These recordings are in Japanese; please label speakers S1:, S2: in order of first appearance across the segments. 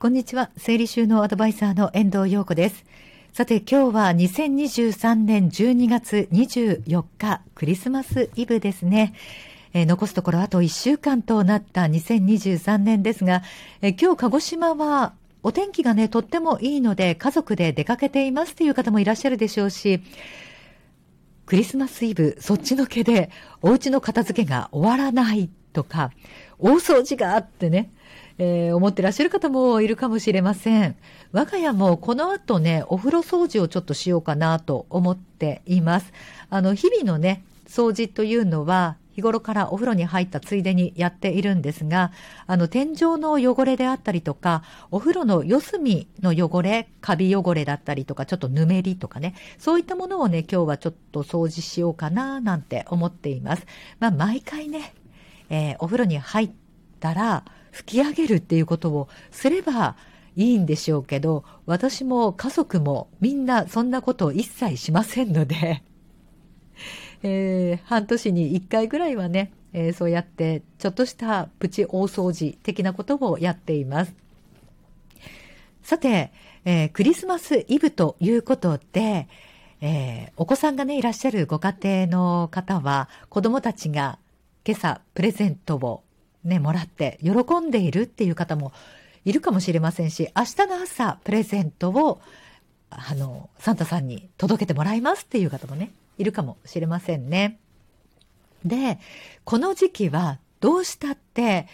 S1: こんにちは。整理収納アドバイザーの遠藤陽子です。さて今日は2023年12月24日クリスマスイブですね。えー、残すところあと1週間となった2023年ですが、えー、今日鹿児島はお天気がね、とってもいいので家族で出かけていますという方もいらっしゃるでしょうし、クリスマスイブそっちのけでお家の片付けが終わらないとか、大掃除があってね、えー、思ってらっしゃる方もいるかもしれません。我が家もこの後ね、お風呂掃除をちょっとしようかなと思っています。あの、日々のね、掃除というのは、日頃からお風呂に入ったついでにやっているんですが、あの、天井の汚れであったりとか、お風呂の四隅の汚れ、カビ汚れだったりとか、ちょっとぬめりとかね、そういったものをね、今日はちょっと掃除しようかな、なんて思っています。まあ、毎回ね、えー、お風呂に入ったら、吹き上げるっていうことをすればいいんでしょうけど、私も家族もみんなそんなことを一切しませんので えー、半年に一回ぐらいはね、えー、そうやってちょっとしたプチ大掃除的なことをやっています。さて、えー、クリスマスイブということで、えー、お子さんがね、いらっしゃるご家庭の方は、子供たちが今朝プレゼントをね、もらって喜んでいるっていう方もいるかもしれませんし、明日の朝プレゼントを、あの、サンタさんに届けてもらいますっていう方もね、いるかもしれませんね。で、この時期はどうしたって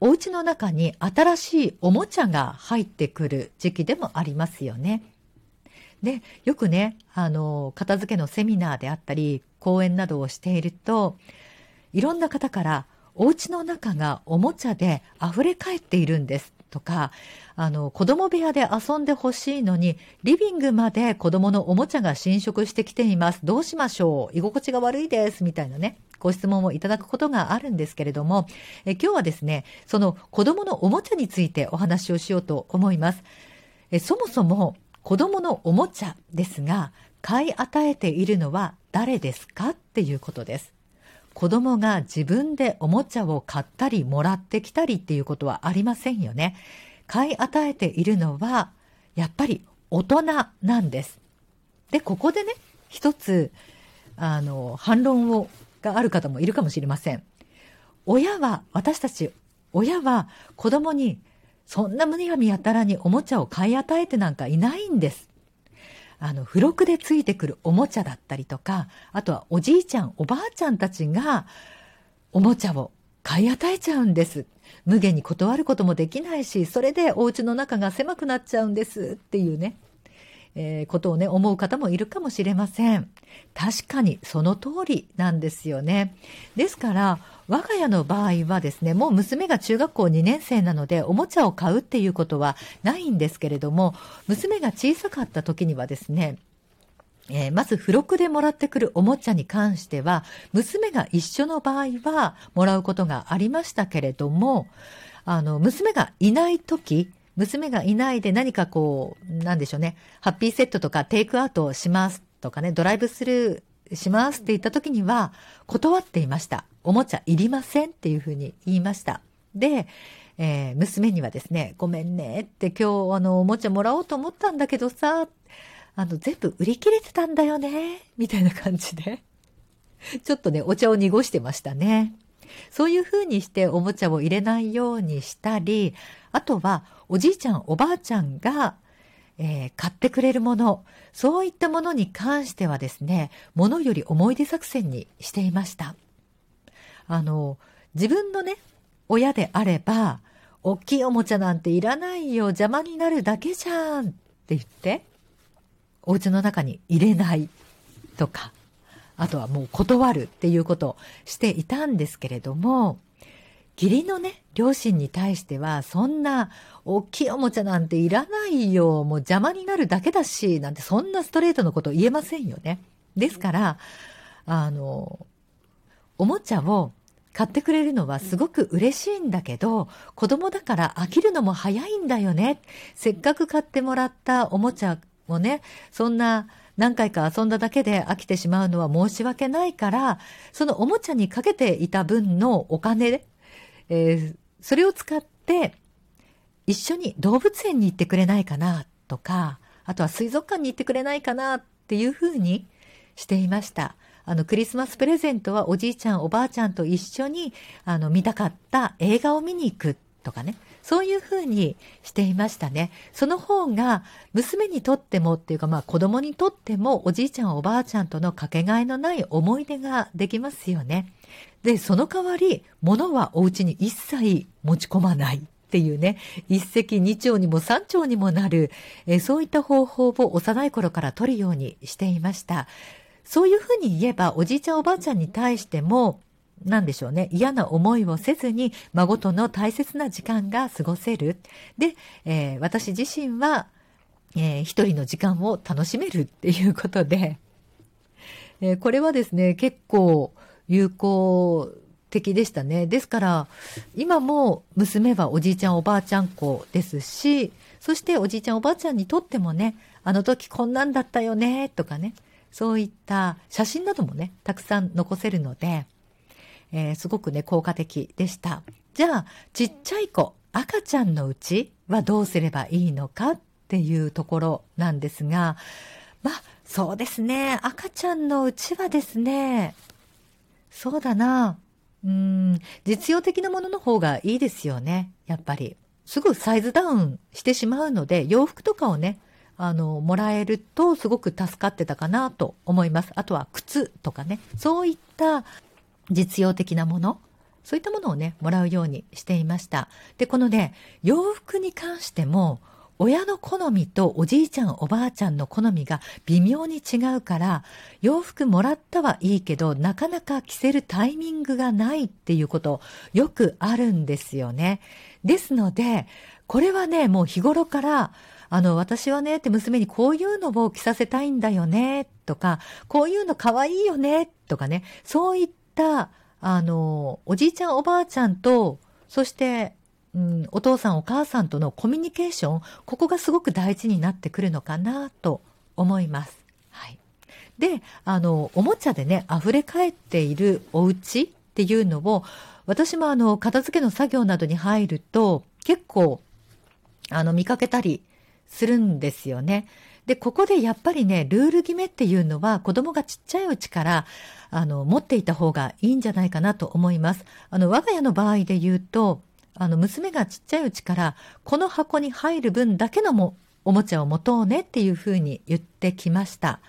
S1: お家の中に新しいおもちゃが入ってくる時期でもありますよね。で、よくね、あの、片付けのセミナーであったり、講演などをしていると、いろんな方から、お家の中がおもちゃで溢れ返っているんですとか、あの、子供部屋で遊んでほしいのに、リビングまで子供のおもちゃが侵食してきています。どうしましょう？居心地が悪いです。みたいなね、ご質問をいただくことがあるんですけれども、え今日はですね、その子供のおもちゃについてお話をしようと思います。えそもそも子供のおもちゃですが、買い与えているのは誰ですか？っていうことです。子供が自分でおもちゃを買ったりもらってきたりっていうことはありませんよね。買い与えているのは、やっぱり大人なんです。で、ここでね、一つ、あの、反論を、がある方もいるかもしれません。親は、私たち、親は子供に、そんな胸が見やたらにおもちゃを買い与えてなんかいないんです。あの、付録でついてくるおもちゃだったりとか、あとはおじいちゃん、おばあちゃんたちが、おもちゃを買い与えちゃうんです。無限に断ることもできないし、それでお家の中が狭くなっちゃうんですっていうね。えー、ことをね、思う方もいるかもしれません。確かにその通りなんですよね。ですから、我が家の場合はですね、もう娘が中学校2年生なので、おもちゃを買うっていうことはないんですけれども、娘が小さかった時にはですね、えー、まず付録でもらってくるおもちゃに関しては、娘が一緒の場合はもらうことがありましたけれども、あの、娘がいない時、娘がいないで何かこう、なんでしょうね、ハッピーセットとかテイクアウトをしますとかね、ドライブスルーしますって言った時には、断っていました。おもちゃいりませんっていうふうに言いました。で、えー、娘にはですね、ごめんねって今日あの、おもちゃもらおうと思ったんだけどさ、あの、全部売り切れてたんだよね、みたいな感じで。ちょっとね、お茶を濁してましたね。そういう風にしておもちゃを入れないようにしたり、あとはおじいちゃんおばあちゃんが、えー、買ってくれるもの、そういったものに関してはですね、ものより思い出作戦にしていました。あの、自分のね、親であれば、大きいおもちゃなんていらないよ、邪魔になるだけじゃんって言って、お家の中に入れないとか、あとはもう断るっていうことをしていたんですけれども、義理のね、両親に対しては、そんな大きいおもちゃなんていらないよ、もう邪魔になるだけだし、なんてそんなストレートのこと言えませんよね。ですから、あの、おもちゃを買ってくれるのはすごく嬉しいんだけど、子供だから飽きるのも早いんだよね。せっかく買ってもらったおもちゃをね、そんな何回か遊んだだけで飽きてしまうのは申し訳ないから、そのおもちゃにかけていた分のお金、えー、それを使って、一緒に動物園に行ってくれないかなとか、あとは水族館に行ってくれないかなっていうふうにしていました。あの、クリスマスプレゼントはおじいちゃん、おばあちゃんと一緒に、あの、見たかった映画を見に行くとかね。そういうふうにしていましたね。その方が、娘にとってもっていうか、まあ子供にとっても、おじいちゃん、おばあちゃんとのかけがえのない思い出ができますよね。で、その代わり、物はお家に一切持ち込まない。っていうね、一石二鳥にも三鳥にもなる、えそういった方法を幼い頃から取るようにしていました。そういうふうに言えば、おじいちゃんおばあちゃんに対しても、なんでしょうね。嫌な思いをせずに、孫との大切な時間が過ごせる。で、えー、私自身は、えー、一人の時間を楽しめるっていうことで、えー、これはですね、結構有効的でしたね。ですから、今も娘はおじいちゃんおばあちゃん子ですし、そしておじいちゃんおばあちゃんにとってもね、あの時こんなんだったよね、とかね、そういった写真などもね、たくさん残せるので、えー、すごくね、効果的でした。じゃあ、ちっちゃい子、赤ちゃんのうちはどうすればいいのかっていうところなんですが、まあ、そうですね。赤ちゃんのうちはですね、そうだな。うん、実用的なものの方がいいですよね。やっぱり。すぐサイズダウンしてしまうので、洋服とかをね、あの、もらえるとすごく助かってたかなと思います。あとは靴とかね、そういった実用的なもの、そういったものをね、もらうようにしていました。で、このね、洋服に関しても、親の好みとおじいちゃんおばあちゃんの好みが微妙に違うから、洋服もらったはいいけど、なかなか着せるタイミングがないっていうことよくあるんですよね。ですので、これはね、もう日頃から、あの、私はね、って娘にこういうのを着させたいんだよね、とか、こういうの可愛いよね、とかね、そういったた、あの、おじいちゃんおばあちゃんと、そして、うん、お父さんお母さんとのコミュニケーション、ここがすごく大事になってくるのかなと思います。はい。で、あの、おもちゃでね、溢れ返っているお家っていうのを、私もあの、片付けの作業などに入ると、結構、あの、見かけたりするんですよね。で、ここでやっぱりね、ルール決めっていうのは子供がちっちゃいうちから、あの、持っていた方がいいんじゃないかなと思います。あの、我が家の場合で言うと、あの、娘がちっちゃいうちから、この箱に入る分だけのも、おもちゃを持とうねっていうふうに言ってきました。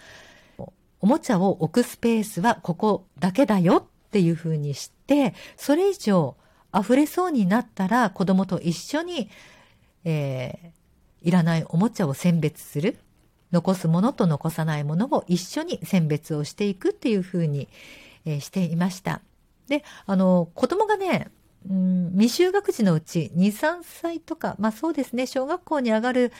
S1: おもちゃを置くスペースはここだけだよっていうふうにして、それ以上溢れそうになったら子供と一緒に、えー、いらないおもちゃを選別する。残すものと残さないものを一緒に選別をしていくっていうふうに、えー、していました。で、あの、子供がね、うん、未就学児のうち2、3歳とか、まあそうですね、小学校に上がる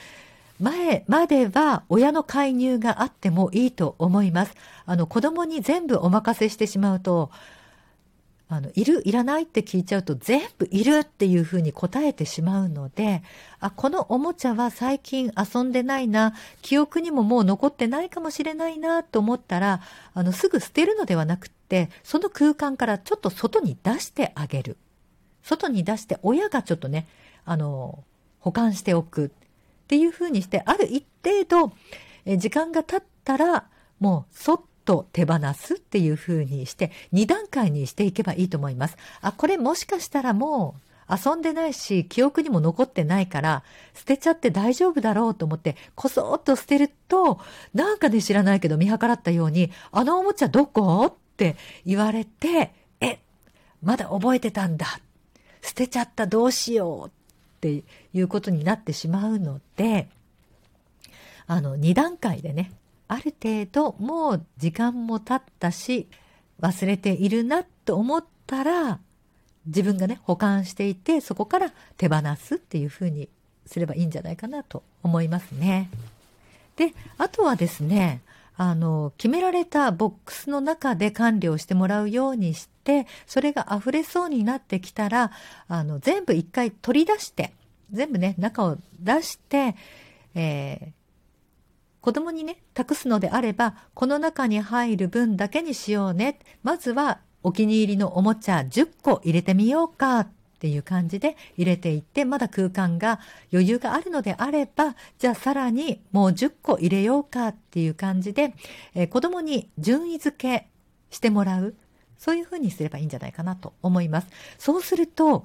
S1: 前までは親の介入があってもいいと思います。あの子供に全部お任せしてしまうと、あの、いる、いらないって聞いちゃうと全部いるっていうふうに答えてしまうので、あ、このおもちゃは最近遊んでないな、記憶にももう残ってないかもしれないなと思ったら、あの、すぐ捨てるのではなくって、その空間からちょっと外に出してあげる。外に出して親がちょっとね、あの、保管しておくっていうふうにして、ある一定度、え時間が経ったら、もうそっと手放すっていうふうにして、2段階にしていけばいいと思います。あ、これもしかしたらもう、遊んでないし、記憶にも残ってないから、捨てちゃって大丈夫だろうと思って、こそっと捨てると、なんかね知らないけど見計らったように、あのおもちゃどこ？って言われて、え、まだ覚えてたんだ捨てちゃったどうしようっていうことになってしまうので、あの、2段階でね、ある程度もう時間も経ったし、忘れているなと思ったら、自分がね、保管していて、そこから手放すっていうふうにすればいいんじゃないかなと思いますね。で、あとはですね、あの、決められたボックスの中で管理をしてもらうようにして、それが溢れそうになってきたら、あの、全部一回取り出して、全部ね、中を出して、えー、子供にね、託すのであれば、この中に入る分だけにしようね。まずは、お気に入りのおもちゃ10個入れてみようかっていう感じで入れていって、まだ空間が余裕があるのであれば、じゃあさらにもう10個入れようかっていう感じで、えー、子供に順位付けしてもらう。そういうふうにすればいいんじゃないかなと思います。そうすると、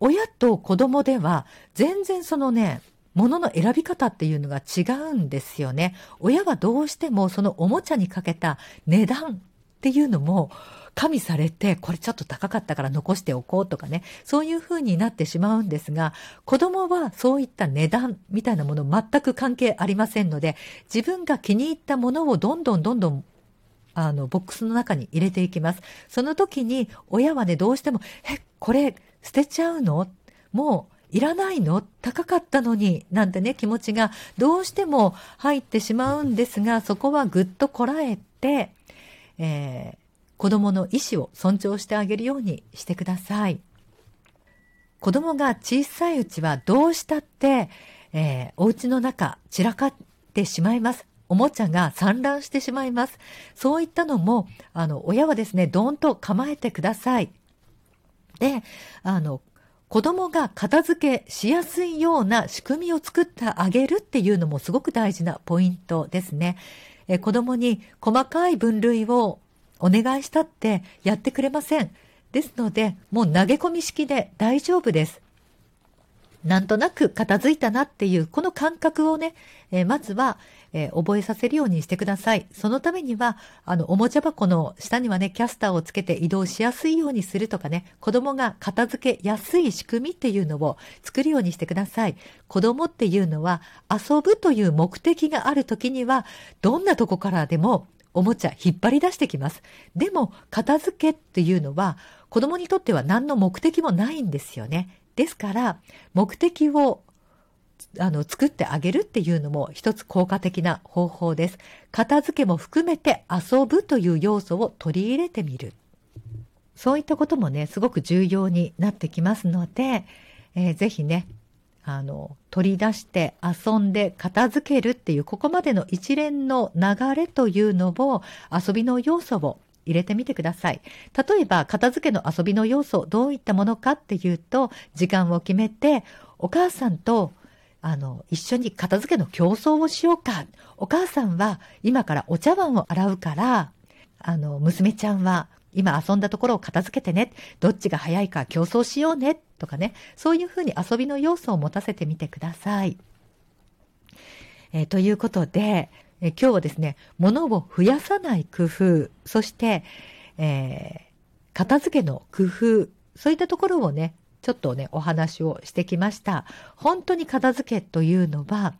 S1: 親と子供では全然そのね、ものの選び方っていうのが違うんですよね。親はどうしてもそのおもちゃにかけた値段っていうのも加味されて、これちょっと高かったから残しておこうとかね、そういう風になってしまうんですが、子供はそういった値段みたいなもの全く関係ありませんので、自分が気に入ったものをどんどんどんどんあの、ボックスの中に入れていきます。その時に、親はね、どうしても、え、これ、捨てちゃうの？もう、いらないの？高かったのになんてね、気持ちがどうしても入ってしまうんですが、そこはぐっとこらえて、えー、子供の意思を尊重してあげるようにしてください。子供が小さいうちはどうしたって、えー、お家の中散らかってしまいます。おもちゃが散乱してしまいます。そういったのも、あの、親はですね、どーんと構えてください。で、あの、子供が片付けしやすいような仕組みを作ってあげるっていうのもすごく大事なポイントですね。え子供に細かい分類をお願いしたってやってくれません。ですので、もう投げ込み式で大丈夫です。なんとなく片付いたなっていう、この感覚をね、え、まずは、えー、覚えさせるようにしてください。そのためには、あの、おもちゃ箱の下にはね、キャスターをつけて移動しやすいようにするとかね、子供が片付けやすい仕組みっていうのを作るようにしてください。子供っていうのは、遊ぶという目的がある時には、どんなとこからでもおもちゃ引っ張り出してきます。でも、片付けっていうのは、子供にとっては何の目的もないんですよね。ですから、目的をあの、作ってあげるっていうのも一つ効果的な方法です。片付けも含めて遊ぶという要素を取り入れてみる。そういったこともね、すごく重要になってきますので、えー、ぜひね、あの、取り出して遊んで片付けるっていう、ここまでの一連の流れというのを遊びの要素を入れてみてください。例えば、片付けの遊びの要素、どういったものかっていうと、時間を決めて、お母さんとあの、一緒に片付けの競争をしようか。お母さんは今からお茶碗を洗うから、あの、娘ちゃんは今遊んだところを片付けてね。どっちが早いか競争しようね。とかね。そういうふうに遊びの要素を持たせてみてください。えー、ということで、えー、今日はですね、物を増やさない工夫、そして、えー、片付けの工夫、そういったところをね、ちょっとね、お話をしてきました。本当に片付けというのは、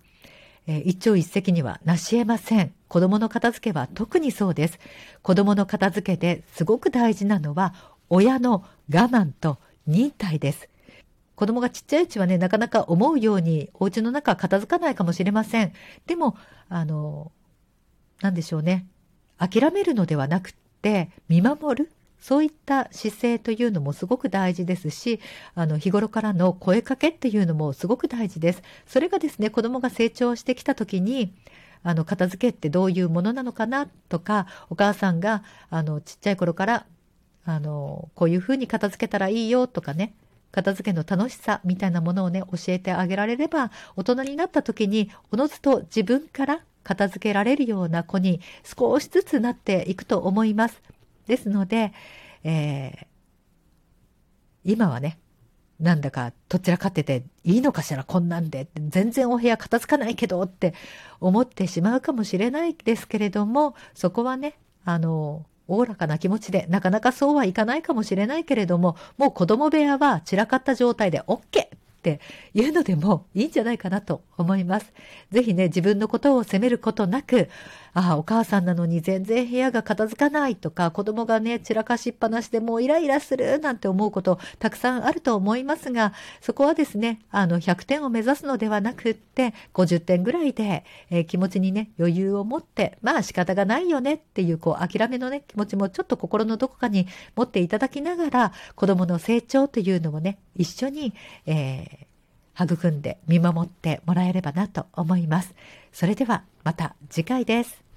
S1: え、一朝一夕には成し得ません。子供の片付けは特にそうです。子供の片付けですごく大事なのは、親の我慢と忍耐です。子供がちっちゃいうちはね、なかなか思うようにお家の中は片付かないかもしれません。でも、あの、なんでしょうね。諦めるのではなくって、見守る。そういった姿勢というのもすごく大事ですし、あの、日頃からの声かけっていうのもすごく大事です。それがですね、子供が成長してきた時に、あの、片付けってどういうものなのかなとか、お母さんが、あの、ちっちゃい頃から、あの、こういうふうに片付けたらいいよとかね、片付けの楽しさみたいなものをね、教えてあげられれば、大人になった時に、おのずと自分から片付けられるような子に少しずつなっていくと思います。ですので、えー、今はね、なんだかどちらかってていいのかしらこんなんで全然お部屋片付かないけどって思ってしまうかもしれないですけれどもそこはねあのおおらかな気持ちでなかなかそうはいかないかもしれないけれどももう子供部屋は散らかった状態で OK っていうのでもいいんじゃないかなと思います。ぜひね、自分のことを責めることなく、ああ、お母さんなのに全然部屋が片付かないとか、子供がね、散らかしっぱなしでもうイライラするなんて思うことたくさんあると思いますが、そこはですね、あの、100点を目指すのではなくって、50点ぐらいで、えー、気持ちにね、余裕を持って、まあ仕方がないよねっていう、こう、諦めのね、気持ちもちょっと心のどこかに持っていただきながら、子供の成長というのをね、一緒に、えー、育んで見守ってもらえればなと思います。それではまた次回です。